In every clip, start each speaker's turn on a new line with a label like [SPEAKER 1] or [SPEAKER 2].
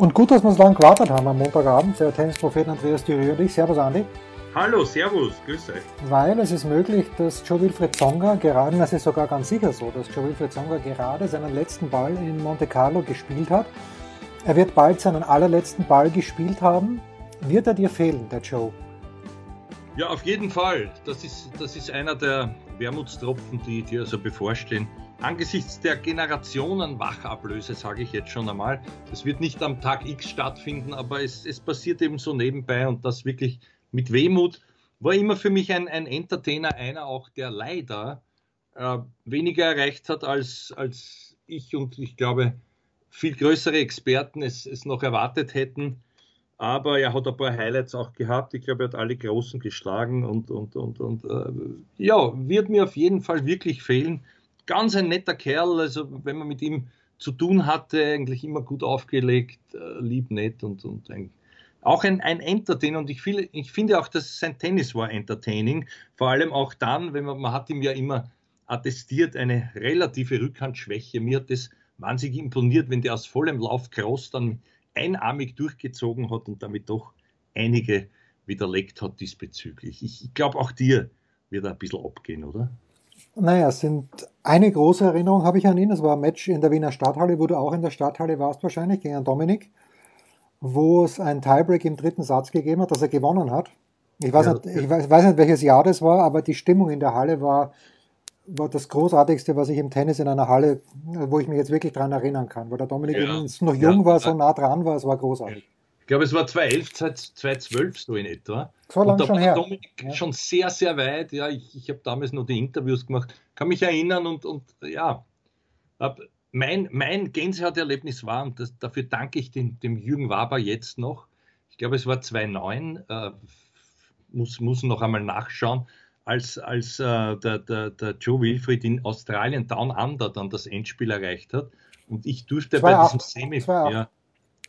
[SPEAKER 1] und gut, dass wir so lange gewartet haben am Montagabend, der Tennisprophet Andreas Dürer und ich. Servus, Andi.
[SPEAKER 2] Hallo, Servus, grüß euch.
[SPEAKER 1] Weil es ist möglich, dass Joe Wilfried Zonga gerade, das ist sogar ganz sicher so, dass Joe Wilfried Zonga gerade seinen letzten Ball in Monte Carlo gespielt hat. Er wird bald seinen allerletzten Ball gespielt haben. Wird er dir fehlen, der Joe?
[SPEAKER 2] Ja, auf jeden Fall. Das ist, das ist einer der Wermutstropfen, die, die also bevorstehen. Angesichts der Generationenwachablöse, sage ich jetzt schon einmal, das wird nicht am Tag X stattfinden, aber es, es passiert eben so nebenbei und das wirklich mit Wehmut. War immer für mich ein, ein Entertainer, einer auch, der leider äh, weniger erreicht hat, als, als ich und ich glaube, viel größere Experten es, es noch erwartet hätten. Aber er hat ein paar Highlights auch gehabt. Ich glaube, er hat alle Großen geschlagen und, und, und, und äh, ja, wird mir auf jeden Fall wirklich fehlen. Ganz ein netter Kerl, also wenn man mit ihm zu tun hatte, eigentlich immer gut aufgelegt, äh, lieb, nett und, und ein, auch ein, ein Entertainer. Und ich, viel, ich finde auch, dass sein Tennis war entertaining. Vor allem auch dann, wenn man, man hat ihm ja immer attestiert, eine relative Rückhandschwäche. Mir hat das wahnsinnig imponiert, wenn der aus vollem Lauf Cross dann einarmig durchgezogen hat und damit doch einige widerlegt hat diesbezüglich. Ich, ich glaube, auch dir wird er ein bisschen abgehen, oder?
[SPEAKER 1] Naja, es sind eine große Erinnerung habe ich an ihn. Das war ein Match in der Wiener Stadthalle, wo du auch in der Stadthalle warst wahrscheinlich, gegen Dominik, wo es einen Tiebreak im dritten Satz gegeben hat, dass er gewonnen hat. Ich weiß, ja, nicht, ich weiß, weiß nicht, welches Jahr das war, aber die Stimmung in der Halle war, war das Großartigste, was ich im Tennis in einer Halle, wo ich mich jetzt wirklich dran erinnern kann, weil der Dominik ja. noch jung ja. war, so nah dran war, es war großartig.
[SPEAKER 2] Ich glaube, es war 2011, 2012 so in etwa.
[SPEAKER 1] So lange schon her.
[SPEAKER 2] Dominik ja. schon sehr, sehr weit. Ja, ich, ich habe damals noch die Interviews gemacht, kann mich erinnern und, und ja, mein, mein Gänsehauterlebnis war, und das, dafür danke ich dem, dem Jürgen Waber jetzt noch, ich glaube, es war 2009, äh, muss, muss noch einmal nachschauen, als, als äh, der, der, der Joe Wilfried in Australien Down Under dann das Endspiel erreicht hat. Und ich durfte 2, bei 8, diesem Semifinale. Ja,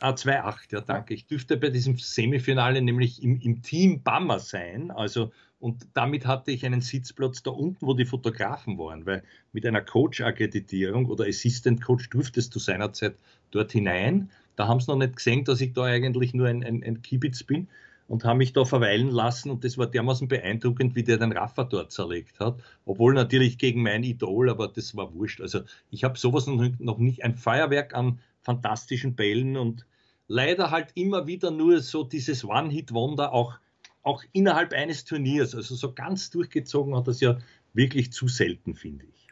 [SPEAKER 2] ah, 2-8, ja, danke. Ich durfte bei diesem Semifinale nämlich im, im Team Bammer sein. Also, und damit hatte ich einen Sitzplatz da unten, wo die Fotografen waren, weil mit einer Coach-Akkreditierung oder Assistant Coach durftest du seinerzeit dort hinein. Da haben sie noch nicht gesehen, dass ich da eigentlich nur ein, ein, ein Kibitz bin und haben mich da verweilen lassen und das war dermaßen beeindruckend, wie der den Rafa dort zerlegt hat. Obwohl natürlich gegen mein Idol, aber das war wurscht. Also ich habe sowas noch nicht, ein Feuerwerk an fantastischen Bällen und leider halt immer wieder nur so dieses One-Hit-Wonder auch, auch innerhalb eines Turniers. Also so ganz durchgezogen hat das ja wirklich zu selten, finde ich.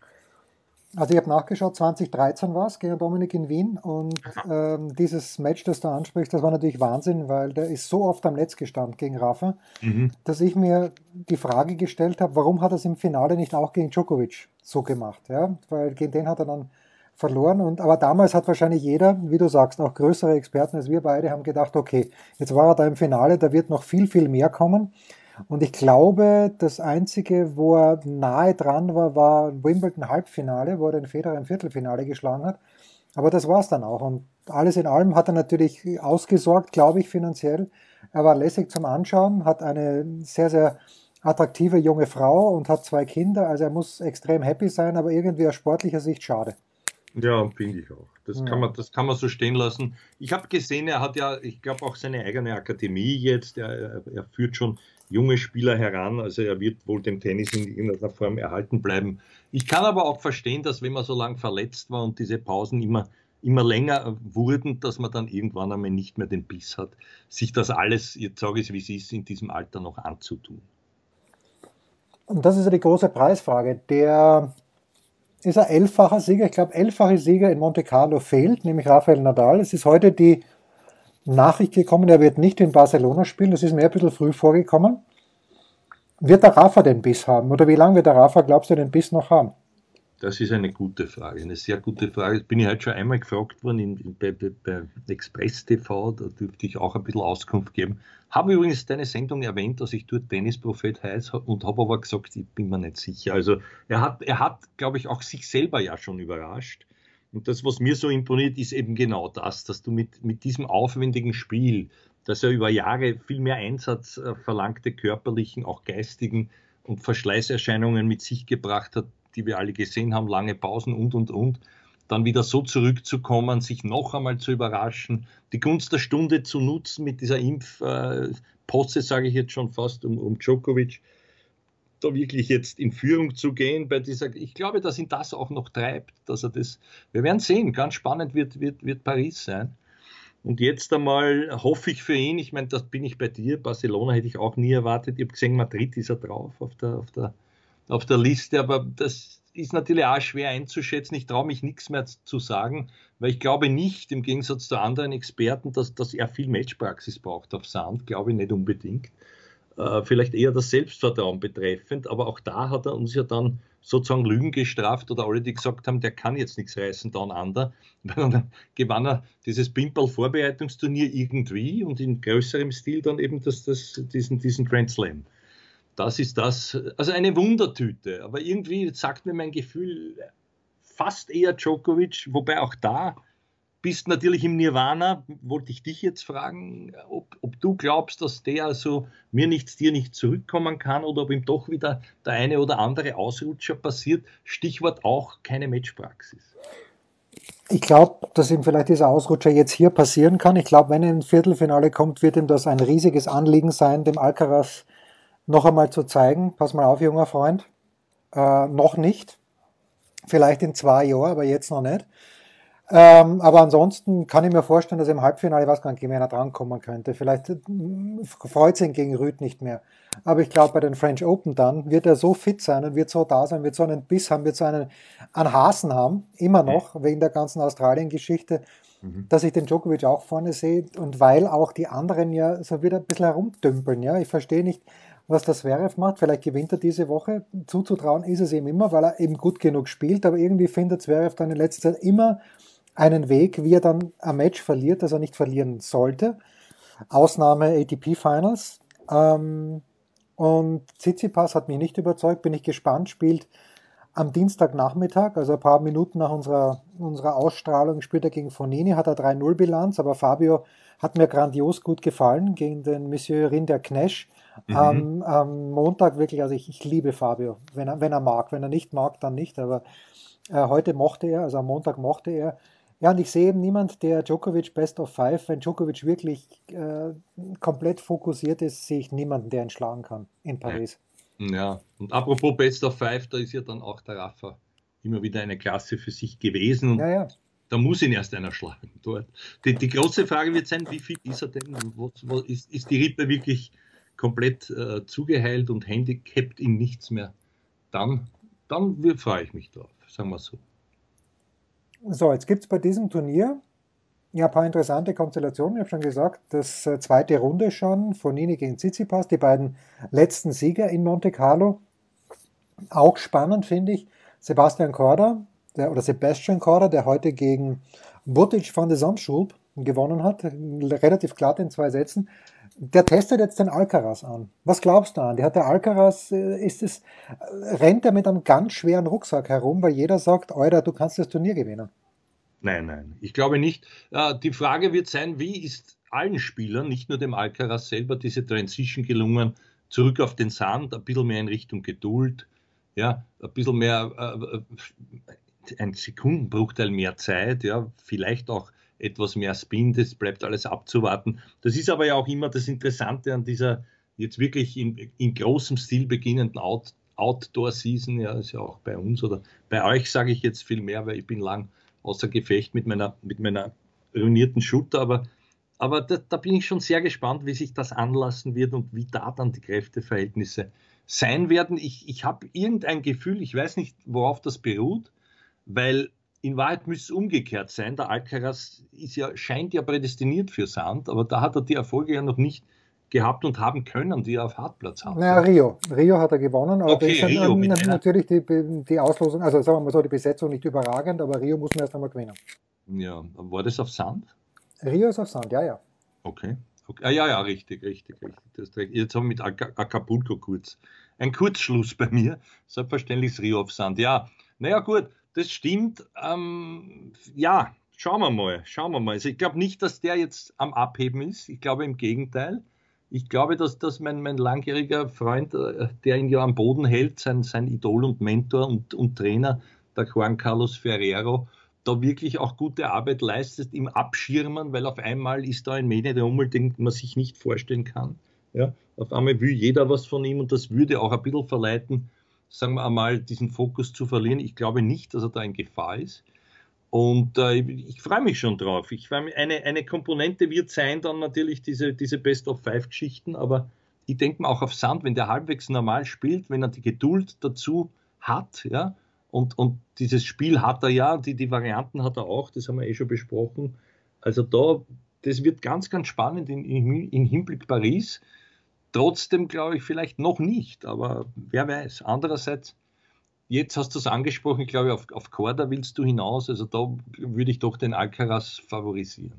[SPEAKER 1] Also ich habe nachgeschaut, 2013 war es gegen Dominik in Wien und ähm, dieses Match, das du ansprichst, das war natürlich Wahnsinn, weil der ist so oft am Netz gestanden gegen Rafa, mhm. dass ich mir die Frage gestellt habe, warum hat er es im Finale nicht auch gegen Djokovic so gemacht? Ja? Weil gegen den hat er dann verloren. Und, aber damals hat wahrscheinlich jeder, wie du sagst, auch größere Experten als wir beide, haben gedacht, okay, jetzt war er da im Finale, da wird noch viel, viel mehr kommen. Und ich glaube, das Einzige, wo er nahe dran war, war Wimbledon Halbfinale, wo er den Federer im Viertelfinale geschlagen hat. Aber das war es dann auch. Und alles in allem hat er natürlich ausgesorgt, glaube ich, finanziell. Er war lässig zum Anschauen, hat eine sehr, sehr attraktive junge Frau und hat zwei Kinder. Also er muss extrem happy sein, aber irgendwie aus sportlicher Sicht schade.
[SPEAKER 2] Ja, finde ich auch. Das, ja. kann man, das kann man so stehen lassen. Ich habe gesehen, er hat ja, ich glaube, auch seine eigene Akademie jetzt. Er, er, führt schon junge Spieler heran. Also er wird wohl dem Tennis in irgendeiner Form erhalten bleiben. Ich kann aber auch verstehen, dass wenn man so lange verletzt war und diese Pausen immer, immer länger wurden, dass man dann irgendwann einmal nicht mehr den Biss hat, sich das alles, jetzt sage ich es wie es ist, in diesem Alter noch anzutun.
[SPEAKER 1] Und das ist ja die große Preisfrage. Der ist ein elffacher Sieger. Ich glaube, elffache Sieger in Monte Carlo fehlt, nämlich Rafael Nadal. Es ist heute die Nachricht gekommen, er wird nicht in Barcelona spielen. Das ist mir ein bisschen früh vorgekommen. Wird der Rafa den Biss haben? Oder wie lange wird der Rafa, glaubst du, den Biss noch haben?
[SPEAKER 2] Das ist eine gute Frage, eine sehr gute Frage. Bin ich heute schon einmal gefragt worden in, in, bei, bei Express TV, da dürfte ich auch ein bisschen Auskunft geben. Habe übrigens deine Sendung erwähnt, dass ich dort Tennisprophet heiße und habe aber gesagt, ich bin mir nicht sicher. Also er hat, er hat, glaube ich, auch sich selber ja schon überrascht. Und das, was mir so imponiert, ist eben genau das, dass du mit, mit diesem aufwendigen Spiel, das er über Jahre viel mehr Einsatz äh, verlangte, körperlichen, auch geistigen und Verschleißerscheinungen mit sich gebracht hat, die wir alle gesehen haben, lange Pausen und, und, und, dann wieder so zurückzukommen, sich noch einmal zu überraschen, die Gunst der Stunde zu nutzen mit dieser Impfposse, sage ich jetzt schon fast, um, um Djokovic, da wirklich jetzt in Führung zu gehen bei dieser, ich glaube, dass ihn das auch noch treibt, dass er das, wir werden sehen, ganz spannend wird, wird, wird Paris sein. Und jetzt einmal hoffe ich für ihn, ich meine, das bin ich bei dir, Barcelona hätte ich auch nie erwartet, ich habe gesehen, Madrid ist er drauf auf der, auf der auf der Liste, aber das ist natürlich auch schwer einzuschätzen. Ich traue mich nichts mehr zu sagen, weil ich glaube nicht, im Gegensatz zu anderen Experten, dass, dass er viel Matchpraxis braucht auf Sand, glaube ich nicht unbedingt. Äh, vielleicht eher das Selbstvertrauen betreffend, aber auch da hat er uns ja dann sozusagen Lügen gestraft oder alle, die gesagt haben, der kann jetzt nichts reißen, down under. Dann gewann er dieses Pimple-Vorbereitungsturnier irgendwie und in größerem Stil dann eben das, das, diesen, diesen Grand Slam das ist das, also eine Wundertüte. Aber irgendwie sagt mir mein Gefühl fast eher Djokovic, wobei auch da bist natürlich im Nirvana. Wollte ich dich jetzt fragen, ob, ob du glaubst, dass der also mir nichts, dir nicht zurückkommen kann oder ob ihm doch wieder der eine oder andere Ausrutscher passiert. Stichwort auch keine Matchpraxis.
[SPEAKER 1] Ich glaube, dass ihm vielleicht dieser Ausrutscher jetzt hier passieren kann. Ich glaube, wenn er ins Viertelfinale kommt, wird ihm das ein riesiges Anliegen sein, dem Alcaraz noch einmal zu zeigen, pass mal auf, junger Freund, äh, noch nicht, vielleicht in zwei Jahren, aber jetzt noch nicht. Ähm, aber ansonsten kann ich mir vorstellen, dass im Halbfinale, weiß gar nicht, wenn er drankommen könnte. Vielleicht äh, freut es ihn gegen Rüd nicht mehr. Aber ich glaube, bei den French Open dann wird er so fit sein und wird so da sein, wird so einen Biss haben, wird so einen, einen Hasen haben, immer noch, mhm. wegen der ganzen Australien-Geschichte, mhm. dass ich den Djokovic auch vorne sehe und weil auch die anderen ja so wieder ein bisschen herumdümpeln. Ja? Ich verstehe nicht, was das Zverev macht. Vielleicht gewinnt er diese Woche. Zuzutrauen ist es ihm immer, weil er eben gut genug spielt. Aber irgendwie findet Zverev dann in letzter Zeit immer einen Weg, wie er dann ein Match verliert, das er nicht verlieren sollte. Ausnahme ATP Finals. Ähm, und Tsitsipas hat mich nicht überzeugt, bin ich gespannt, spielt am Dienstagnachmittag, also ein paar Minuten nach unserer, unserer Ausstrahlung, spielt er gegen Fonini, hat er 3-0 Bilanz, aber Fabio hat mir grandios gut gefallen gegen den Monsieur Rinder Knesch. Mhm. Am, am, Montag wirklich, also ich, ich liebe Fabio, wenn er, wenn er mag. Wenn er nicht mag, dann nicht. Aber äh, heute mochte er, also am Montag mochte er. Ja, und ich sehe eben niemand, der Djokovic Best of Five, wenn Djokovic wirklich äh, komplett fokussiert ist, sehe ich niemanden, der ihn schlagen kann in Paris.
[SPEAKER 2] Ja, und apropos Best of Five, da ist ja dann auch der Rafa immer wieder eine Klasse für sich gewesen. Und ja, ja. Da muss ihn erst einer schlagen dort. Die, die große Frage wird sein, wie viel ist er denn? Was, was, ist, ist die Rippe wirklich komplett äh, zugeheilt und handicapt ihn nichts mehr, dann, dann freue ich mich drauf, sagen wir so.
[SPEAKER 1] So, jetzt gibt es bei diesem Turnier ja ein paar interessante Konstellationen. Ich habe schon gesagt, das äh, zweite Runde schon, Fonini gegen Tsitsipas, die beiden letzten Sieger in Monte Carlo. Auch spannend finde ich Sebastian Korda, der, oder Sebastian Korda, der heute gegen Butic von der Zandschulp gewonnen hat, relativ glatt in zwei Sätzen der testet jetzt den Alcaraz an. Was glaubst du an? Der hat der Alcaraz, äh, ist es, rennt er mit einem ganz schweren Rucksack herum, weil jeder sagt, Euer, du kannst das Turnier gewinnen.
[SPEAKER 2] Nein, nein, ich glaube nicht. Äh, die Frage wird sein, wie ist allen Spielern, nicht nur dem Alcaraz selber, diese Transition gelungen, zurück auf den Sand, ein bisschen mehr in Richtung Geduld, ja, ein bisschen mehr, äh, ein Sekundenbruchteil mehr Zeit, ja, vielleicht auch etwas mehr Spin, das bleibt alles abzuwarten. Das ist aber ja auch immer das Interessante an dieser jetzt wirklich in, in großem Stil beginnenden Out, Outdoor-Season, ja, ist ja auch bei uns oder bei euch sage ich jetzt viel mehr, weil ich bin lang außer Gefecht mit meiner, mit meiner ruinierten Shooter, aber, aber da, da bin ich schon sehr gespannt, wie sich das anlassen wird und wie da dann die Kräfteverhältnisse sein werden. Ich, ich habe irgendein Gefühl, ich weiß nicht, worauf das beruht, weil in Wahrheit müsste es umgekehrt sein. Der Alcaraz ist ja, scheint ja prädestiniert für Sand, aber da hat er die Erfolge ja noch nicht gehabt und haben können, die er auf Hartplatz hat.
[SPEAKER 1] Naja, Rio. Rio hat er gewonnen, aber
[SPEAKER 2] okay,
[SPEAKER 1] ist
[SPEAKER 2] Rio
[SPEAKER 1] dann, natürlich die, die Auslosung, also sagen wir mal so, die Besetzung nicht überragend, aber Rio muss man erst einmal gewinnen.
[SPEAKER 2] Ja, war das auf Sand?
[SPEAKER 1] Rio ist auf Sand, ja, ja.
[SPEAKER 2] Okay. okay. Ah, ja, ja, richtig, richtig, richtig. Jetzt haben wir mit Acapulco kurz. Ein Kurzschluss bei mir. Selbstverständlich ist Rio auf Sand. Ja, naja, gut, das stimmt. Ähm, ja, schauen wir mal, schauen wir mal. Also ich glaube nicht, dass der jetzt am Abheben ist. Ich glaube im Gegenteil. Ich glaube, dass, dass mein, mein langjähriger Freund, äh, der ihn ja am Boden hält, sein, sein Idol und Mentor und, und Trainer, der Juan Carlos Ferrero, da wirklich auch gute Arbeit leistet im Abschirmen, weil auf einmal ist da ein Medien der Umwelt, den man sich nicht vorstellen kann. Ja, auf einmal will jeder was von ihm und das würde auch ein bisschen verleiten, sagen wir einmal, diesen Fokus zu verlieren. Ich glaube nicht, dass er da in Gefahr ist. Und äh, ich freue mich schon drauf. Ich mich, eine, eine Komponente wird sein dann natürlich diese, diese Best-of-Five-Geschichten, aber ich denke mir auch auf Sand, wenn der halbwegs normal spielt, wenn er die Geduld dazu hat, ja, und, und dieses Spiel hat er ja, die, die Varianten hat er auch, das haben wir eh schon besprochen. Also da, das wird ganz, ganz spannend in Hinblick Paris. Trotzdem glaube ich vielleicht noch nicht, aber wer weiß. Andererseits, jetzt hast du es angesprochen, ich glaube, auf, auf Korda willst du hinaus. Also da würde ich doch den Alcaraz favorisieren.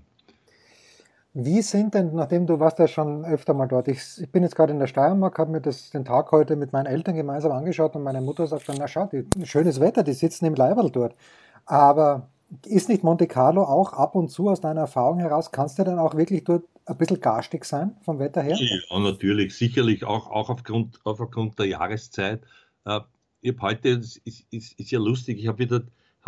[SPEAKER 1] Wie sind denn, nachdem du warst ja schon öfter mal dort, ich, ich bin jetzt gerade in der Steiermark, habe mir das, den Tag heute mit meinen Eltern gemeinsam angeschaut und meine Mutter sagt dann, na schau, die, schönes Wetter, die sitzen im Leiberl dort. Aber ist nicht Monte Carlo auch ab und zu aus deiner Erfahrung heraus, kannst du dann auch wirklich dort ein bisschen garstig sein vom Wetter her?
[SPEAKER 2] Ja, natürlich, sicherlich auch, auch aufgrund, aufgrund der Jahreszeit. Äh, ich habe heute, ist, ist, ist ja lustig, ich habe wieder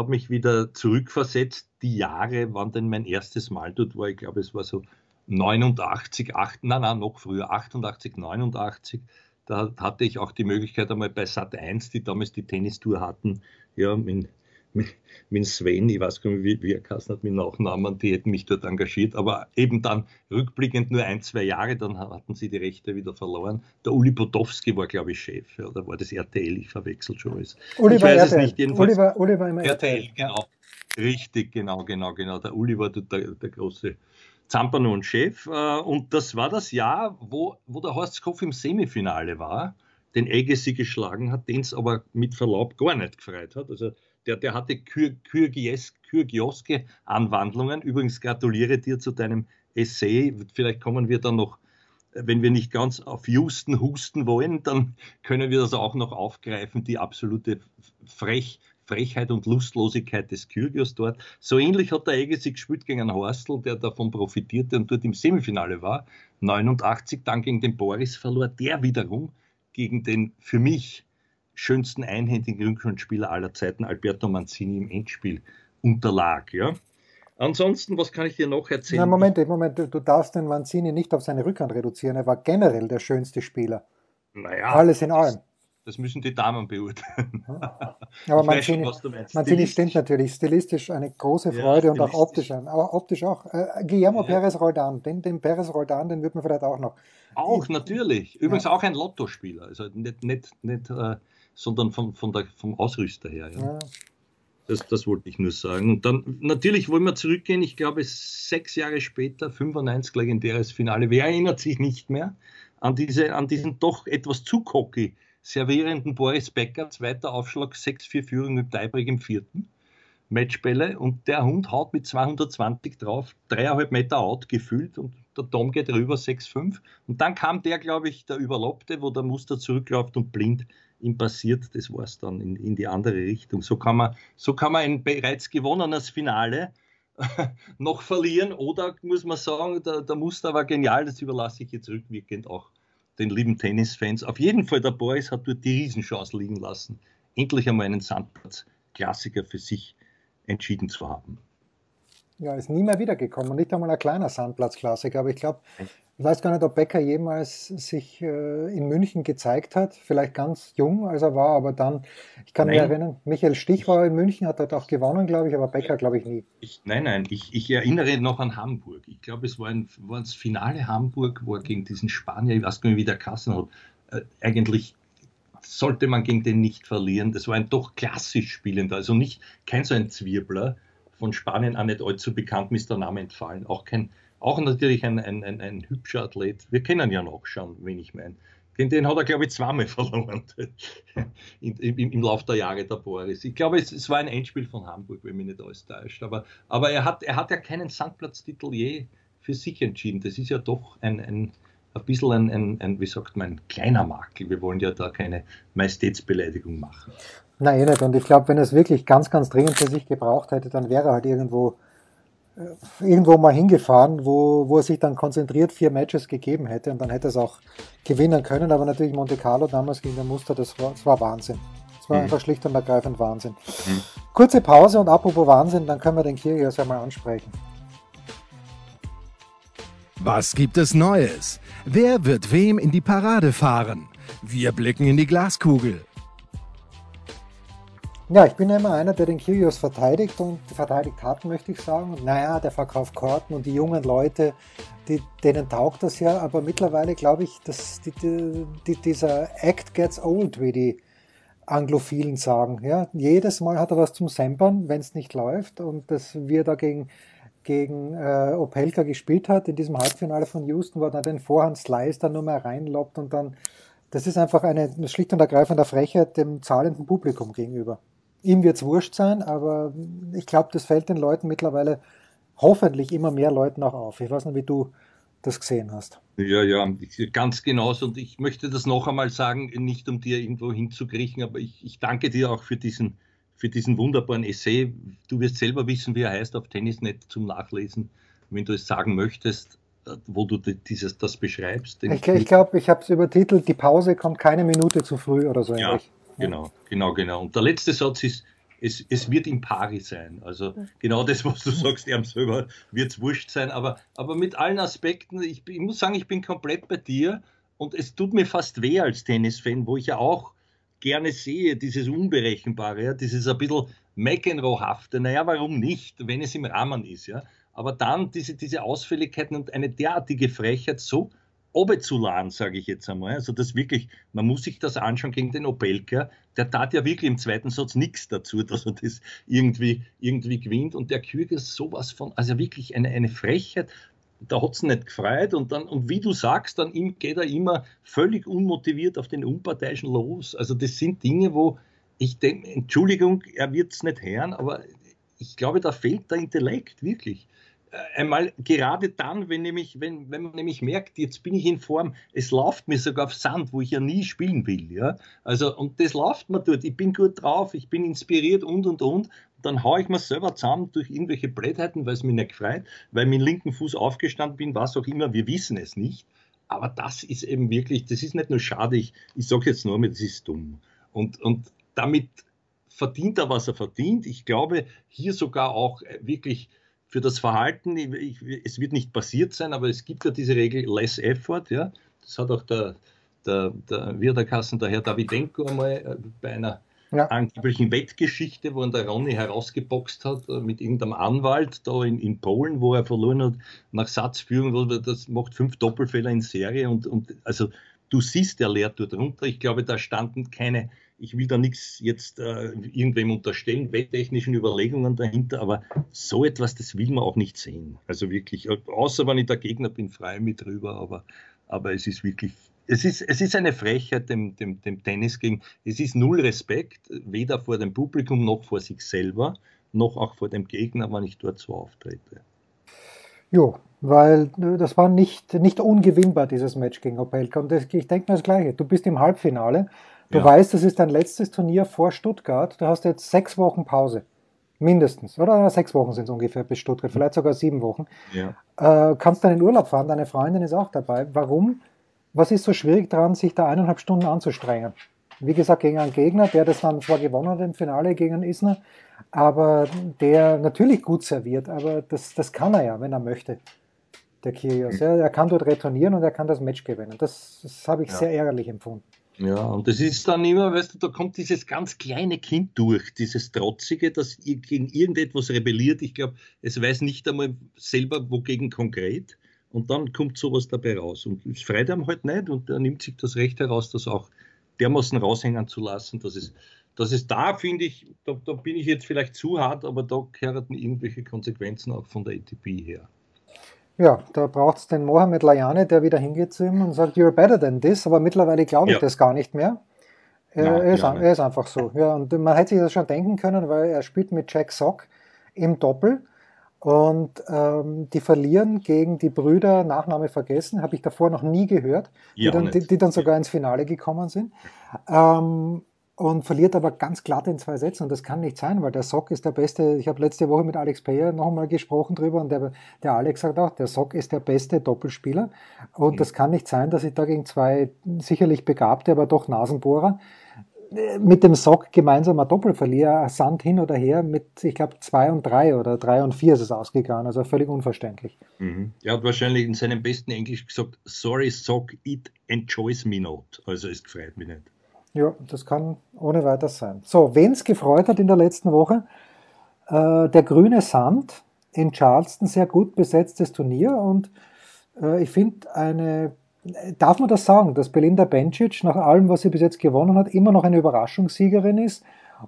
[SPEAKER 2] mich wieder zurückversetzt, die Jahre, wann denn mein erstes Mal dort war. Ich glaube, es war so 89, 8, nein, nein, noch früher, 88, 89. Da hatte ich auch die Möglichkeit einmal bei Sat 1, die damals die Tennistour hatten, ja, mit, mit, Sven, ich weiß gar nicht, wie, wie er geheißen hat, mit Nachnamen, die hätten mich dort engagiert, aber eben dann rückblickend nur ein, zwei Jahre, dann hatten sie die Rechte wieder verloren. Der Uli Potowski war, glaube ich, Chef, oder war das RTL, ich verwechsel schon alles.
[SPEAKER 1] Uli
[SPEAKER 2] ich
[SPEAKER 1] weiß RTL. es nicht, jedenfalls. Uli war, Uli war immer
[SPEAKER 2] RTL, RTL, genau. Richtig, genau, genau, genau. Der Uli war dort der, der große Zampano und Chef. Äh, und das war das Jahr, wo, wo der Horst Kopf im Semifinale war, den Agassi geschlagen hat, den es aber mit Verlaub gar nicht gefreut hat. Also der, der hatte Kyrgioske-Anwandlungen. Übrigens gratuliere dir zu deinem Essay. Vielleicht kommen wir dann noch, wenn wir nicht ganz auf Houston husten wollen, dann können wir das auch noch aufgreifen, die absolute Frech, Frechheit und Lustlosigkeit des Kyrgios dort. So ähnlich hat der Agassi gespielt gegen einen Horstl, der davon profitierte und dort im Semifinale war. 89 dann gegen den Boris verlor, der wiederum gegen den für mich schönsten einhändigen Rückhandspieler aller Zeiten, Alberto Mancini, im Endspiel unterlag. Ja. Ansonsten, was kann ich dir noch erzählen?
[SPEAKER 1] Na, Moment, Moment, du darfst den Mancini nicht auf seine Rückhand reduzieren. Er war generell der schönste Spieler.
[SPEAKER 2] Naja,
[SPEAKER 1] Alles in allem.
[SPEAKER 2] Das müssen die Damen beurteilen.
[SPEAKER 1] Aber Mancini, Mancini stimmt natürlich. Stilistisch eine große Freude ja, und auch optisch, auch optisch auch. Äh, Guillermo ja. Perez Roldan, den, den Perez Roldan, den wird man vielleicht auch noch.
[SPEAKER 2] Auch, natürlich. Übrigens ja. auch ein Lottospieler. Also nicht, nicht, nicht äh, sondern von, von der, vom Ausrüster her. Ja. ja. Das, das wollte ich nur sagen. Und dann natürlich wollen wir zurückgehen. Ich glaube, sechs Jahre später, 95 legendäres Finale. Wer erinnert sich nicht mehr an, diese, an diesen doch etwas zu cocky servierenden Boris Becker, zweiter Aufschlag, 6-4 Führung mit Teibrig im vierten. Matchbälle und der Hund haut mit 220 drauf, dreieinhalb Meter out gefühlt und der Tom geht rüber 6-5. Und dann kam der, glaube ich, der Überlobte, wo der Muster zurückläuft und blind ihm passiert. Das war es dann in, in, die andere Richtung. So kann man, so kann man ein bereits gewonnenes Finale noch verlieren oder muss man sagen, der, der Muster war genial, das überlasse ich jetzt rückwirkend auch den lieben Tennisfans. Auf jeden Fall, der Boris hat dort die Riesenchance liegen lassen, endlich einmal einen Sandplatz-Klassiker für sich entschieden zu haben.
[SPEAKER 1] Ja, ist nie mehr wiedergekommen und nicht einmal ein kleiner Sandplatzklassiker, aber ich glaube, ich weiß gar nicht, ob Becker jemals sich äh, in München gezeigt hat, vielleicht ganz jung, als er war, aber dann, ich kann nein. mich erinnern, Michael Stich war in München, hat dort auch gewonnen, glaube ich, aber Becker glaube ich nie.
[SPEAKER 2] Ich, nein, nein, ich, ich, erinnere noch an Hamburg. Ich glaube, es war, ein, war das Finale Hamburg, wo er gegen diesen Spanier, ich weiß gar nicht, wie der Kassen hat, äh, eigentlich sollte man gegen den nicht verlieren. Das war ein doch klassisch spielender, also nicht kein so ein Zwirbler von Spanien auch nicht allzu bekannt, ist der Name entfallen, auch kein auch natürlich ein, ein, ein, ein hübscher Athlet. Wir kennen ja noch schon, wen ich meine. Den, den hat er, glaube ich, zweimal verloren in, im, im Laufe der Jahre der Boris. Ich glaube, es, es, war ein Endspiel von Hamburg, wenn mich nicht alles täuscht. Aber, aber er, hat, er hat ja keinen Sandplatztitel je für sich entschieden. Das ist ja doch ein, ein, ein bisschen ein, ein, ein, wie sagt man, ein kleiner Makel. Wir wollen ja da keine Majestätsbeleidigung machen.
[SPEAKER 1] Nein, eh nicht. Und ich glaube, wenn er es wirklich ganz, ganz dringend für sich gebraucht hätte, dann wäre er halt irgendwo äh, irgendwo mal hingefahren, wo, wo er sich dann konzentriert vier Matches gegeben hätte und dann hätte er es auch gewinnen können. Aber natürlich Monte Carlo damals gegen den Muster, das war, das war Wahnsinn. Das war mhm. einfach schlicht und ergreifend Wahnsinn. Mhm. Kurze Pause und apropos Wahnsinn, dann können wir den Kyrgios ja mal ansprechen.
[SPEAKER 3] Was gibt es Neues? Wer wird wem in die Parade fahren? Wir blicken in die Glaskugel.
[SPEAKER 1] Ja, ich bin ja immer einer, der den Kyrgios verteidigt und verteidigt hat, möchte ich sagen. Naja, der verkauft Karten und die jungen Leute, die, denen taugt das ja, aber mittlerweile glaube ich, dass die, die, dieser Act gets old, wie die Anglophilen sagen. Ja, jedes Mal hat er was zum Sempern, wenn es nicht läuft und das wir da gegen, äh, Opelka gespielt hat, in diesem Halbfinale von Houston, wo er dann den Vorhand-Slice dann nur mehr reinloppt und dann, das ist einfach eine schlicht und ergreifende Frechheit dem zahlenden Publikum gegenüber ihm wird es wurscht sein, aber ich glaube, das fällt den Leuten mittlerweile hoffentlich immer mehr Leuten auch auf. Ich weiß nicht, wie du das gesehen hast.
[SPEAKER 2] Ja, ja, ganz genauso. Und ich möchte das noch einmal sagen, nicht um dir irgendwo hinzukriechen, aber ich, ich danke dir auch für diesen, für diesen wunderbaren Essay. Du wirst selber wissen, wie er heißt auf Tennisnet zum Nachlesen, wenn du es sagen möchtest, wo du dieses, das beschreibst.
[SPEAKER 1] Ich, ich glaube, ich habe es übertitelt, die Pause kommt keine Minute zu früh oder so.
[SPEAKER 2] Ja, Genau, genau, genau. Und der letzte Satz ist, es, es wird im Pari sein. Also genau das, was du sagst, ihm selber wird es wurscht sein, aber, aber mit allen Aspekten, ich, ich, muss sagen, ich bin komplett bei dir und es tut mir fast weh als Tennisfan, wo ich ja auch gerne sehe, dieses Unberechenbare, ja, dieses ein bisschen McEnroe-hafte. Naja, warum nicht, wenn es im Rahmen ist, ja. Aber dann diese, diese Ausfälligkeiten und eine derartige Frechheit so Obezulan, sage ich jetzt einmal. Also das wirklich, man muss sich das anschauen gegen den Opelka. Der tat ja wirklich im zweiten Satz nichts dazu, dass er das irgendwie, irgendwie gewinnt. Und der Kürger ist sowas von, also wirklich eine, eine Frechheit. Da hat es nicht gefreut und dann, und wie du sagst, dann geht er immer völlig unmotiviert auf den Unparteiischen los. Also das sind Dinge, wo ich denke, Entschuldigung, er wird es nicht hören, aber ich glaube, da fehlt der Intellekt, wirklich. Äh, einmal gerade dann, wenn, nämlich, wenn, wenn man nämlich merkt, jetzt bin ich in Form, es läuft mir sogar auf Sand, wo ich ja nie spielen will. Ja? Also, und das läuft mir dort, ich bin gut drauf, ich bin inspiriert und und und. Dann haue ich mir selber zusammen durch irgendwelche Blödheiten, weil es mich nicht gefreut, weil ich mit dem linken Fuß aufgestanden bin, was auch immer, wir wissen es nicht. Aber das ist eben wirklich, das ist nicht nur schade, ich, ich sage jetzt nur, das ist dumm. Und, und damit verdient er, was er verdient. Ich glaube, hier sogar auch äh, wirklich für das Verhalten, ich, es wird nicht passiert sein, aber es gibt ja diese Regel Less Effort, ja. Das hat auch der, der, der Wirderkassen, der Herr Davidenko einmal äh, bei einer ja. angeblichen Wettgeschichte, wo ihn der Ronny herausgeboxt hat äh, mit irgendeinem Anwalt da in, in Polen, wo er verloren hat nach Satzführung, das macht fünf Doppelfehler in Serie und, und also du siehst, er lehrt dort runter. Ich glaube, da standen keine ich will da nichts jetzt äh, irgendwem unterstellen, wetttechnischen Überlegungen dahinter, aber so etwas, das will man auch nicht sehen. Also wirklich, außer wenn ich der Gegner bin, frei mit drüber, aber, aber es ist wirklich, es ist, es ist eine Frechheit dem, dem, dem Tennis gegen, es ist null Respekt, weder vor dem Publikum noch vor sich selber, noch auch vor dem Gegner, wenn ich dort so auftrete.
[SPEAKER 1] Jo, weil äh, das war nicht, nicht ungewinnbar, dieses Match gegen Opelka. Und das, ich denke mir das Gleiche. Du bist im Halbfinale Du ja. weißt, das ist dein letztes Turnier vor Stuttgart. Du hast jetzt sechs Wochen Pause. Mindestens. Oder sechs Wochen sind es ungefähr bis Stuttgart, vielleicht sogar sieben Wochen. Ja. Äh, kannst deinen Urlaub fahren, deine Freundin ist auch dabei. Warum? Was ist so schwierig daran, sich da eineinhalb Stunden anzustrengen? Wie gesagt, gegen einen Gegner, der das dann zwar gewonnen hat im Finale gegen Isner, aber der natürlich gut serviert, aber das, das kann er ja, wenn er möchte, der Kyrgios. Ja, er kann dort retournieren und er kann das Match gewinnen. Das, das habe ich ja. sehr ärgerlich empfunden.
[SPEAKER 2] Ja, und das ist dann immer, weißt du, da kommt dieses ganz kleine Kind durch, dieses Trotzige, das gegen irgendetwas rebelliert. Ich glaube, es weiß nicht einmal selber, wogegen konkret. Und dann kommt sowas dabei raus. Und es freut einem halt nicht und er nimmt sich das Recht heraus, das auch dermaßen raushängen zu lassen, dass es, dass es da, finde ich, da, da bin ich jetzt vielleicht zu hart, aber da gehören irgendwelche Konsequenzen auch von der ATP her.
[SPEAKER 1] Ja, da braucht es den Mohamed Layane, der wieder hingeht zu ihm und sagt, you're better than this, aber mittlerweile glaube ich ja. das gar nicht mehr. Er, ja, er, ist, ja, er, ist, einfach so. Ja, und man hätte sich das schon denken können, weil er spielt mit Jack Sock im Doppel und ähm, die verlieren gegen die Brüder, Nachname vergessen, habe ich davor noch nie gehört, die, dann, die, die dann, sogar ins Finale gekommen sind. Ähm, und verliert aber ganz glatt in zwei Sätzen. Und das kann nicht sein, weil der Sock ist der beste. Ich habe letzte Woche mit Alex Payer noch einmal gesprochen drüber und der, der Alex sagt auch, der Sock ist der beste Doppelspieler. Und mhm. das kann nicht sein, dass ich da gegen zwei sicherlich begabte, aber doch Nasenbohrer äh, mit dem Sock gemeinsam ein Doppel Sand hin oder her, mit, ich glaube, zwei und drei oder drei und vier ist es ausgegangen, also völlig unverständlich.
[SPEAKER 2] Mhm. Er hat wahrscheinlich in seinem besten Englisch gesagt, sorry Sock, it enjoys me not. Also es gefreut mich nicht.
[SPEAKER 1] Ja, das kann ohne weiteres sein. So, wen es gefreut hat in der letzten Woche, äh, der grüne Sand in Charleston, sehr gut besetztes Turnier und äh, ich finde eine, darf man das sagen, dass Belinda Bencic nach allem, was sie bis jetzt gewonnen hat, immer noch eine Überraschungssiegerin ist?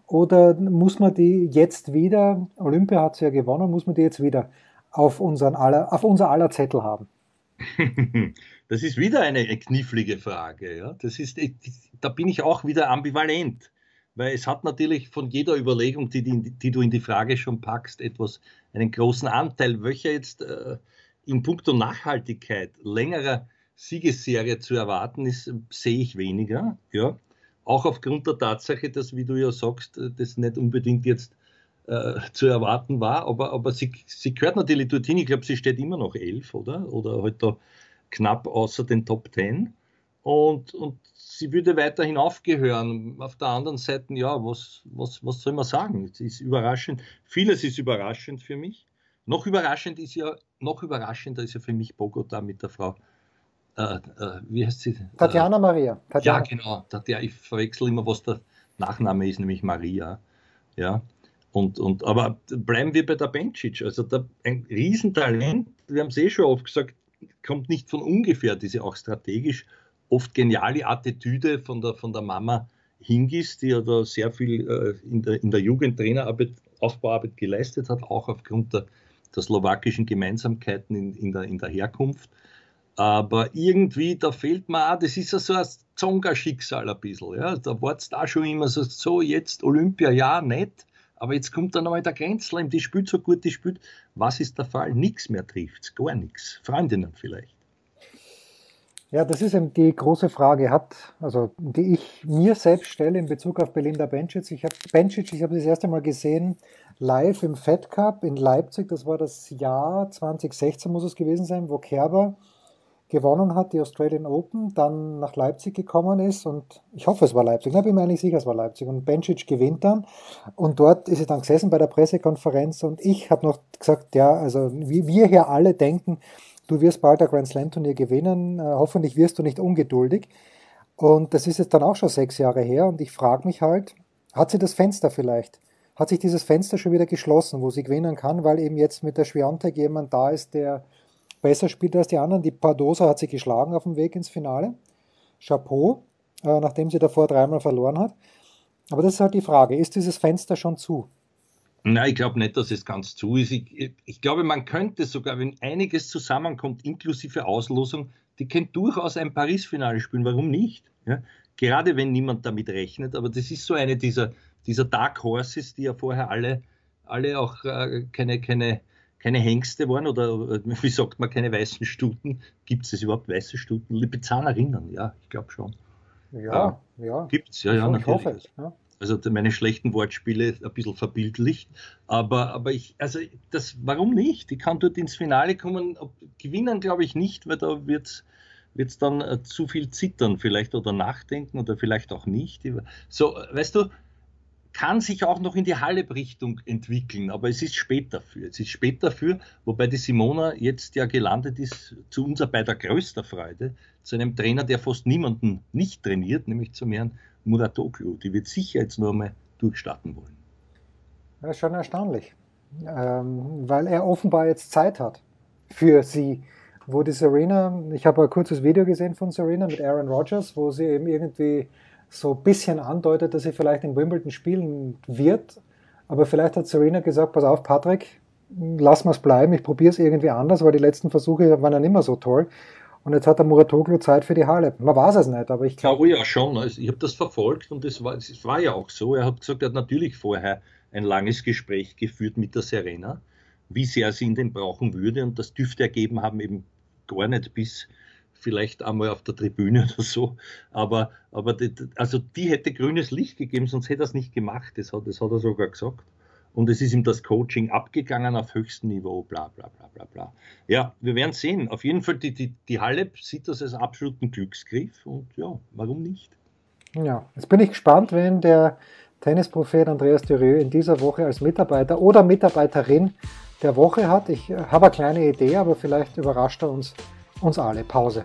[SPEAKER 1] Oder muss man die jetzt wieder, Olympia hat sie ja gewonnen, muss man die jetzt wieder auf, unseren aller, auf unser aller Zettel haben?
[SPEAKER 2] Das ist wieder eine knifflige Frage. Ja? Das ist, da bin ich auch wieder ambivalent, weil es hat natürlich von jeder Überlegung, die, die, die du in die Frage schon packst, etwas, einen großen Anteil. Welcher jetzt äh, in puncto Nachhaltigkeit längerer Siegesserie zu erwarten ist, sehe ich weniger. Ja? Auch aufgrund der Tatsache, dass, wie du ja sagst, das nicht unbedingt jetzt äh, zu erwarten war, aber, aber sie, sie gehört natürlich dorthin. Ich glaube, sie steht immer noch elf, oder? Oder halt da knapp außer den Top Ten. Und, und sie würde weiterhin aufgehören. Auf der anderen Seite, ja, was, was, was soll man sagen? Es ist überraschend. Vieles ist überraschend für mich. Noch überraschend ist ja, noch überraschender ist ja für mich Bogota mit der Frau, äh, äh, wie heißt sie?
[SPEAKER 1] Tatjana Maria.
[SPEAKER 2] Tatjana. Ja, genau. Tatjana, ich verwechsel immer, was der Nachname ist, nämlich Maria. Ja. Und, und, aber bleiben wir bei der Bencic. Also der, ein Riesentalent. Wir haben es eh schon oft gesagt, kommt nicht von ungefähr, diese auch strategisch oft geniale Attitüde von der, von der Mama Hingis, die ja da sehr viel äh, in, der, in der Jugendtrainerarbeit, Aufbauarbeit geleistet hat, auch aufgrund der, der slowakischen Gemeinsamkeiten in, in, der, in der Herkunft. Aber irgendwie, da fehlt mir auch, das ist ja so ein Zonga-Schicksal ein bisschen. Ja? Da war es da schon immer so, so jetzt Olympia, ja, nett, aber jetzt kommt dann einmal der Grenzleim, die spielt so gut, die spielt. Was ist der Fall? Nichts mehr trifft, gar nichts. Freundinnen vielleicht.
[SPEAKER 1] Ja, das ist eben die große Frage, hat, also die ich mir selbst stelle in Bezug auf Belinda Bencic. Ich habe Bencic, ich habe das erste Mal gesehen live im Fed Cup in Leipzig. Das war das Jahr 2016 muss es gewesen sein, wo Kerber gewonnen hat, die Australian Open, dann nach Leipzig gekommen ist und ich hoffe, es war Leipzig, ich bin mir eigentlich sicher, es war Leipzig. Und Bencic gewinnt dann. Und dort ist er dann gesessen bei der Pressekonferenz und ich habe noch gesagt, ja, also wir hier alle denken, du wirst bald ein Grand Slam Turnier gewinnen, äh, hoffentlich wirst du nicht ungeduldig. Und das ist jetzt dann auch schon sechs Jahre her und ich frage mich halt, hat sie das Fenster vielleicht? Hat sich dieses Fenster schon wieder geschlossen, wo sie gewinnen kann, weil eben jetzt mit der Schwiontek jemand da ist, der besser spielt als die anderen. Die Pardosa hat sie geschlagen auf dem Weg ins Finale. Chapeau, äh, nachdem sie davor dreimal verloren hat. Aber das ist halt die Frage, ist dieses Fenster schon zu?
[SPEAKER 2] Nein, ich glaube nicht, dass es ganz zu ist. Ich, ich, glaube, man könnte sogar, wenn einiges zusammenkommt, inklusive Auslosung, die könnte durchaus ein Paris-Finale spielen. Warum nicht? Ja? Gerade wenn niemand damit rechnet. Aber das ist so eine dieser, dieser Dark Horses, die ja vorher alle, alle auch äh, keine, keine keine Hengste waren oder wie sagt man, keine weißen Stuten. Gibt es überhaupt weiße Stuten? Lipizanerinnen, ja, ich glaube schon.
[SPEAKER 1] Ja, ja. ja.
[SPEAKER 2] Gibt es, ja, ja, natürlich. Hoffe es, ja. Also meine schlechten Wortspiele ein bisschen verbildlicht. Aber, aber ich, also das, warum nicht? Ich kann dort ins Finale kommen. Gewinnen glaube ich nicht, weil da wird es dann äh, zu viel zittern vielleicht oder nachdenken oder vielleicht auch nicht. So, weißt du, kann sich auch noch in die Halep-Richtung entwickeln, aber es ist spät dafür. Es ist spät dafür, wobei die Simona jetzt ja gelandet ist, zu unserer beider größter Freude, zu einem Trainer, der fast niemanden nicht trainiert, nämlich zum Herrn Muratoglu. Die wird sicher jetzt nur mal durchstarten wollen.
[SPEAKER 1] Das ist schon erstaunlich, ähm, weil er offenbar jetzt Zeit hat für sie. Wo die Serena, ich habe ein kurzes Video gesehen von Serena mit Aaron Rodgers, wo sie eben irgendwie so ein bisschen andeutet, dass sie vielleicht in Wimbledon spielen wird. Aber vielleicht hat Serena gesagt, pass auf, Patrick, lassen wir es bleiben, ich probiere es irgendwie anders, weil die letzten Versuche waren ja nicht mehr so toll. Und jetzt hat der Muratoglu Zeit für die Halle. Man weiß es nicht, aber ich glaube.
[SPEAKER 2] Ja, schon. Also ich habe das verfolgt und es war, war ja auch so. Er hat gesagt, er hat natürlich vorher ein langes Gespräch geführt mit der Serena, wie sehr sie ihn denn brauchen würde. Und das dürfte ergeben haben, eben gar nicht bis vielleicht einmal auf der Tribüne oder so. Aber, aber die, also die hätte grünes Licht gegeben, sonst hätte er es nicht gemacht. Das hat, das hat er sogar gesagt und es ist ihm das Coaching abgegangen auf höchstem Niveau, bla bla bla bla bla. Ja, wir werden sehen. Auf jeden Fall, die, die, die Halle sieht das als absoluten Glücksgriff und ja, warum nicht?
[SPEAKER 1] Ja, jetzt bin ich gespannt, wenn der Tennisprophet Andreas Dürieu in dieser Woche als Mitarbeiter oder Mitarbeiterin der Woche hat. Ich habe eine kleine Idee, aber vielleicht überrascht er uns, uns alle. Pause.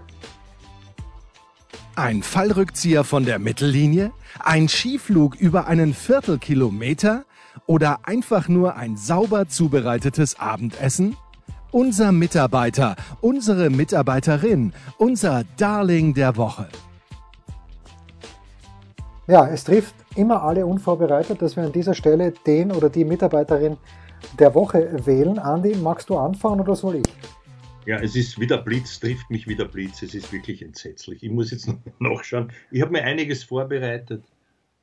[SPEAKER 3] Ein Fallrückzieher von der Mittellinie? Ein Skiflug über einen Viertelkilometer? oder einfach nur ein sauber zubereitetes Abendessen? Unser Mitarbeiter, unsere Mitarbeiterin, unser Darling der Woche.
[SPEAKER 1] Ja, es trifft immer alle unvorbereitet, dass wir an dieser Stelle den oder die Mitarbeiterin der Woche wählen. Andi, magst du anfangen oder soll ich?
[SPEAKER 2] Ja, es ist wieder Blitz, trifft mich wieder Blitz. Es ist wirklich entsetzlich. Ich muss jetzt noch nachschauen. Ich habe mir einiges vorbereitet.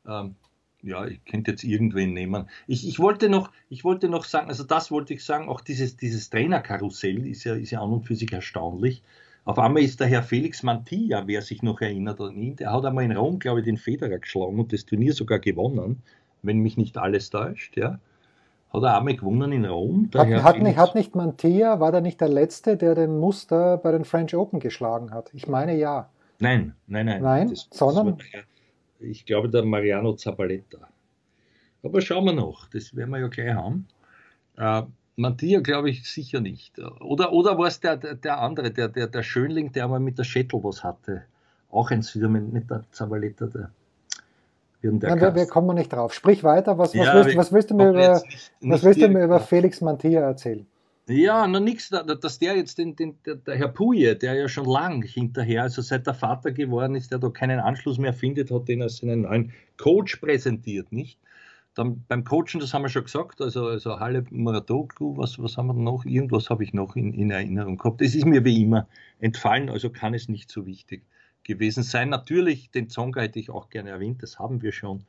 [SPEAKER 2] Ähm, ja, ich könnte jetzt irgendwen nehmen. Ich, ich, wollte noch, ich wollte noch sagen, also das wollte ich sagen, auch dieses, dieses Trainerkarussell ist ja, ist ja an und für sich erstaunlich. Auf einmal ist der Herr Felix Mantilla, wer sich noch erinnert an ihn, der hat einmal in Rom, glaube ich, den Federer geschlagen und das Turnier sogar gewonnen, wenn mich nicht alles täuscht, ja. Hat er einmal gewonnen in Rom?
[SPEAKER 1] Hat, hat, nicht, hat nicht Mantilla, war der nicht der Letzte, der den Muster bei den French Open geschlagen hat? Ich meine ja.
[SPEAKER 2] Nein, nein, nein.
[SPEAKER 1] Nein, das, sondern? Das
[SPEAKER 2] ich glaube, der Mariano Zabaleta. Aber schauen wir noch, das werden wir ja gleich haben. Äh, Mattia glaube ich sicher nicht. Oder, oder war es der, der andere, der, der, der Schönling, der einmal mit der Schättel was hatte? Auch ein Südermann, nicht der Zabaleta, der.
[SPEAKER 1] Der ja, wir, kommen nicht drauf. Sprich weiter. Was, was, ja, willst, was willst, du mir über, nicht, nicht was willst du mir über Felix Mantilla erzählen?
[SPEAKER 2] Ja, noch nichts, dass der jetzt den, den, der, der Herr Puje, der ja schon lang hinterher, also seit der Vater geworden ist, der da keinen Anschluss mehr findet, hat den als seinen neuen Coach präsentiert, nicht? Dann beim Coachen, das haben wir schon gesagt, also, also Halle Maratoglu, was, was haben wir noch? Irgendwas habe ich noch in, in Erinnerung gehabt. Das ist mir wie immer entfallen, also kann es nicht so wichtig gewesen sein. Natürlich, den Zonga hätte ich auch gerne erwähnt, das haben wir schon.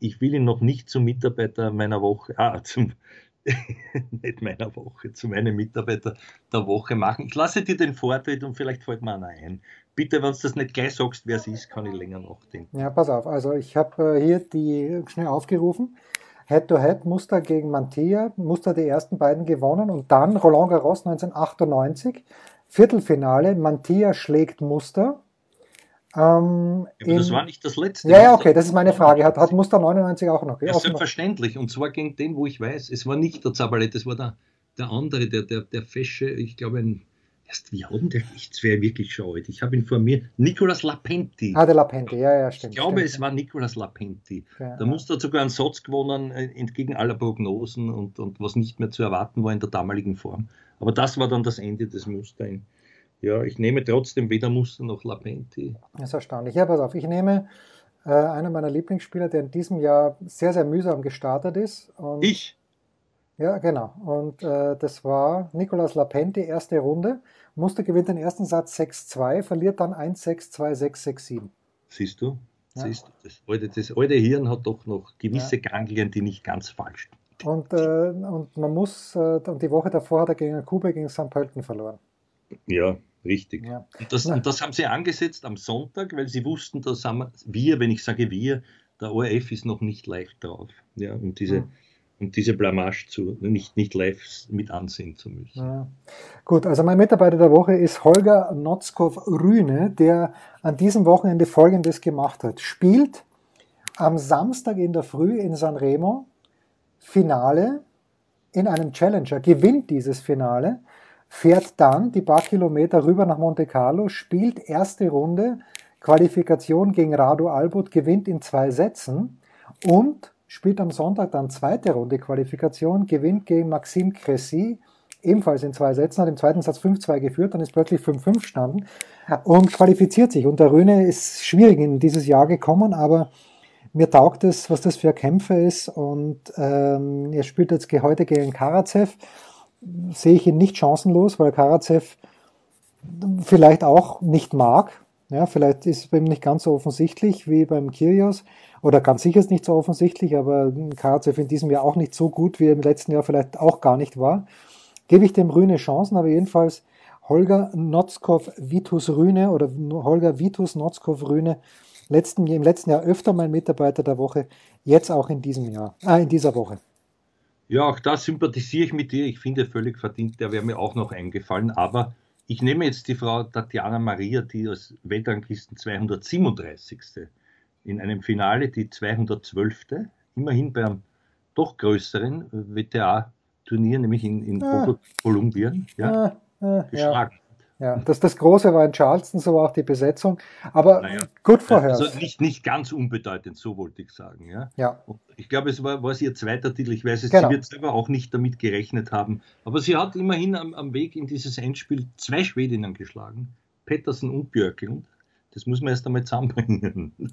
[SPEAKER 2] Ich, will ihn noch nicht zum Mitarbeiter meiner Woche, ah, zum, nicht meiner Woche, zu meinem Mitarbeiter der Woche machen. Ich lasse dir den Vortritt und vielleicht fällt mir einer ein. Bitte, wenn du das nicht gleich sagst, wer es ist, kann ich länger nachdenken.
[SPEAKER 1] Ja, pass auf. Also ich habe äh, hier die schnell aufgerufen. Head-to-Head, Muster gegen Mantilla, Muster die ersten beiden gewonnen und dann Roland Garros 1998, Viertelfinale, Mantilla schlägt Muster,
[SPEAKER 2] ähm, ja, das war nicht das letzte.
[SPEAKER 1] Ja, ja, okay, das ist meine Frage. Hat, hat Muster 99 auch noch?
[SPEAKER 2] Ja, selbstverständlich. Und zwar gegen den, wo ich weiß, es war nicht der Zabalette, es war der, der andere, der, der, der Fesche, ich glaube ein, erst, wie hat denn der, es wäre wirklich schon alt. Ich habe ihn vor mir, Nicolas Lapenti.
[SPEAKER 1] Ah, der Lapenti, ja, ja, stimmt.
[SPEAKER 2] Ich glaube,
[SPEAKER 1] stimmt,
[SPEAKER 2] es war Nicolas Lapenti. Ja, der. Muster hat sogar einen Satz gewonnen, äh, entgegen aller Prognosen und, und was nicht mehr zu erwarten war in der damaligen Form. Aber das war dann das Ende des Muster in, ja, ich nehme trotzdem weder Muster noch Lapenti.
[SPEAKER 1] Das ist erstaunlich. Ja, pass auf, ich nehme äh, einen meiner Lieblingsspieler, der in diesem Jahr sehr, sehr mühsam gestartet ist.
[SPEAKER 2] Ich?
[SPEAKER 1] Ja, genau. Und äh, das war Nicolas Lapenti, erste Runde. Muster gewinnt den ersten Satz 6-2, verliert dann 1-6, 2-6, 6-7.
[SPEAKER 2] Siehst du? Ja. Siehst du? Das, alte, das alte Hirn hat doch noch gewisse ja. Ganglien, die nicht ganz falsch
[SPEAKER 1] sind. Und, äh, und man muss, äh, und die Woche davor hat er gegen Kuba gegen St. Pölten verloren.
[SPEAKER 2] Ja, Richtig. Ja. Und, das, und, das, haben sie angesetzt am Sonntag, weil sie wussten, dass wir, wenn ich sage wir, der ORF ist noch nicht live drauf. Ja, und diese, mhm. und diese Blamage zu, nicht, nicht live mit ansehen zu müssen. Ja.
[SPEAKER 1] Gut, also mein Mitarbeiter der Woche ist Holger Notzkow-Rühne, der an diesem Wochenende Folgendes gemacht hat. Spielt am Samstag in der Früh in Sanremo Finale in einem Challenger, gewinnt dieses Finale fährt dann die paar Kilometer rüber nach Monte Carlo, spielt erste Runde, Qualifikation gegen Radu Albut, gewinnt in zwei Sätzen und spielt am Sonntag dann zweite Runde Qualifikation, gewinnt gegen Maxime Cressy, ebenfalls in zwei Sätzen, hat im zweiten Satz 5-2 geführt, dann ist plötzlich 5-5 standen und qualifiziert sich. Und der Röhne ist schwierig in dieses Jahr gekommen, aber Mir taugt es, was das für ein Kämpfer ist und ähm, er spielt jetzt heute gegen Karatsev. Sehe ich ihn nicht chancenlos, weil Karatsev vielleicht auch nicht mag. Ja, vielleicht ist es bei ihm nicht ganz so offensichtlich wie beim Kyrgios oder ganz sicher ist nicht so offensichtlich, aber Karatsev in diesem Jahr auch nicht so gut, wie er im letzten Jahr vielleicht auch gar nicht war. Gebe ich dem Rühne Chancen, aber jedenfalls Holger Notzkov Vitus Rühne oder Holger Vitus Notzkov Rühne letzten, im letzten Jahr öfter mein Mitarbeiter der Woche, jetzt auch in diesem Jahr, ah, in dieser Woche.
[SPEAKER 2] Ja, auch da sympathisiere ich mit dir. Ich finde völlig verdient, der wäre mir auch noch eingefallen. Aber ich nehme jetzt die Frau Tatjana Maria, die als Weltranglisten 237. in einem Finale die 212. immerhin beim doch größeren WTA-Turnier, nämlich in, in ah. Kolumbien, ja, ah, ah, geschlagen.
[SPEAKER 1] Ja. Das, das Große war in Charleston, so war auch die Besetzung. Aber naja, gut vorher.
[SPEAKER 2] Also nicht, nicht ganz unbedeutend, so wollte ich sagen. Ja.
[SPEAKER 1] ja.
[SPEAKER 2] Ich glaube, es war, war ihr zweiter Titel. Ich weiß es, genau. sie wird selber auch nicht damit gerechnet haben. Aber sie hat immerhin am, am Weg in dieses Endspiel zwei Schwedinnen geschlagen. Pettersen und Björklund. Das muss man erst einmal zusammenbringen.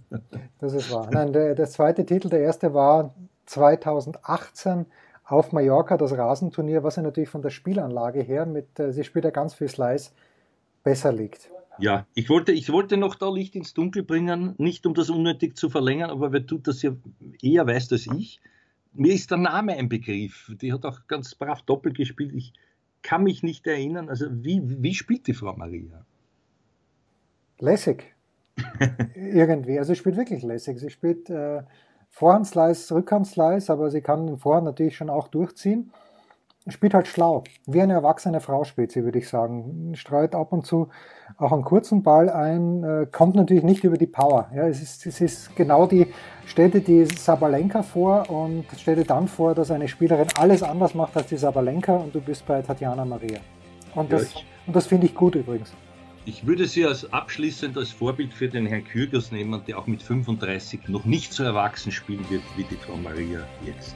[SPEAKER 1] Das ist wahr. Nein, der, der zweite Titel, der erste war 2018 auf Mallorca, das Rasenturnier, was ja natürlich von der Spielanlage her mit, äh, sie spielt ja ganz viel Slice, besser liegt.
[SPEAKER 2] Ja, ich wollte, ich wollte noch da Licht ins Dunkel bringen, nicht um das unnötig zu verlängern, aber wer tut das ja eher weiß als ich. Mir ist der Name ein Begriff. Die hat auch ganz brav doppelt gespielt. Ich kann mich nicht erinnern. Also, wie, wie spielt die Frau Maria?
[SPEAKER 1] Lässig. Irgendwie. Also, sie spielt wirklich lässig. Sie spielt äh, Vorhandslice, Rückhandslice, aber sie kann den Vorhand natürlich schon auch durchziehen spielt halt schlau. Wie eine erwachsene Frau spielt sie, würde ich sagen. Streut ab und zu auch einen kurzen Ball ein, äh, kommt natürlich nicht über die Power. Ja, es, ist, es ist genau die, stell dir die Sabalenka vor und stell dir dann vor, dass eine Spielerin alles anders macht als die Sabalenka und du bist bei Tatjana Maria. Und das, ja, das finde ich gut übrigens.
[SPEAKER 2] Ich würde sie als abschließend als Vorbild für den Herrn Kürgers nehmen, der auch mit 35 noch nicht so erwachsen spielen wird wie die Frau Maria jetzt.